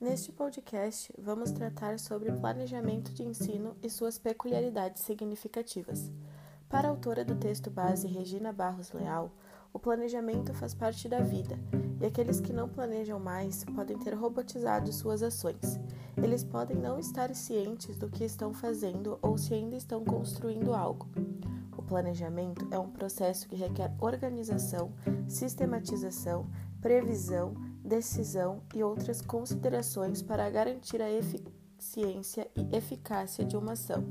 Neste podcast, vamos tratar sobre planejamento de ensino e suas peculiaridades significativas. Para a autora do texto base Regina Barros Leal, o planejamento faz parte da vida, e aqueles que não planejam mais podem ter robotizado suas ações. Eles podem não estar cientes do que estão fazendo ou se ainda estão construindo algo. O planejamento é um processo que requer organização, sistematização, previsão, decisão e outras considerações para garantir a eficiência e eficácia de uma ação.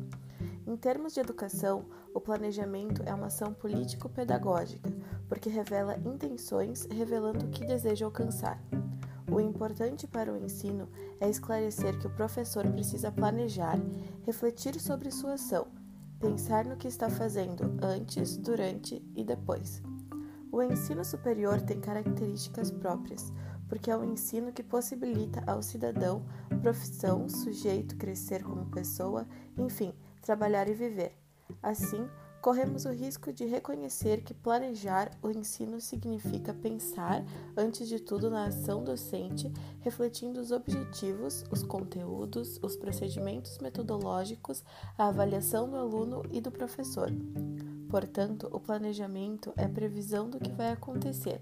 Em termos de educação, o planejamento é uma ação político-pedagógica, porque revela intenções, revelando o que deseja alcançar. O importante para o ensino é esclarecer que o professor precisa planejar, refletir sobre sua ação, pensar no que está fazendo antes, durante e depois. O ensino superior tem características próprias, porque é o ensino que possibilita ao cidadão, profissão, sujeito crescer como pessoa, enfim, trabalhar e viver. Assim, corremos o risco de reconhecer que planejar o ensino significa pensar, antes de tudo, na ação docente, refletindo os objetivos, os conteúdos, os procedimentos metodológicos, a avaliação do aluno e do professor. Portanto, o planejamento é previsão do que vai acontecer,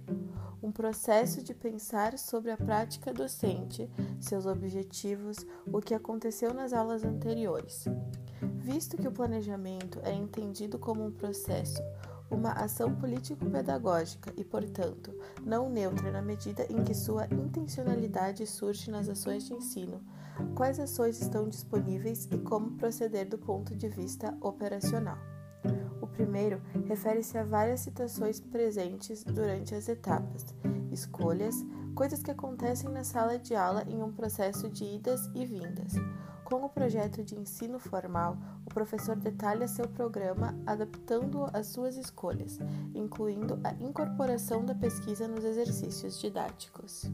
um processo de pensar sobre a prática docente, seus objetivos, o que aconteceu nas aulas anteriores. Visto que o planejamento é entendido como um processo, uma ação político-pedagógica e, portanto, não neutra na medida em que sua intencionalidade surge nas ações de ensino, quais ações estão disponíveis e como proceder do ponto de vista operacional. Primeiro refere-se a várias citações presentes durante as etapas, escolhas, coisas que acontecem na sala de aula em um processo de idas e vindas. Com o projeto de ensino formal, o professor detalha seu programa adaptando-o às suas escolhas, incluindo a incorporação da pesquisa nos exercícios didáticos.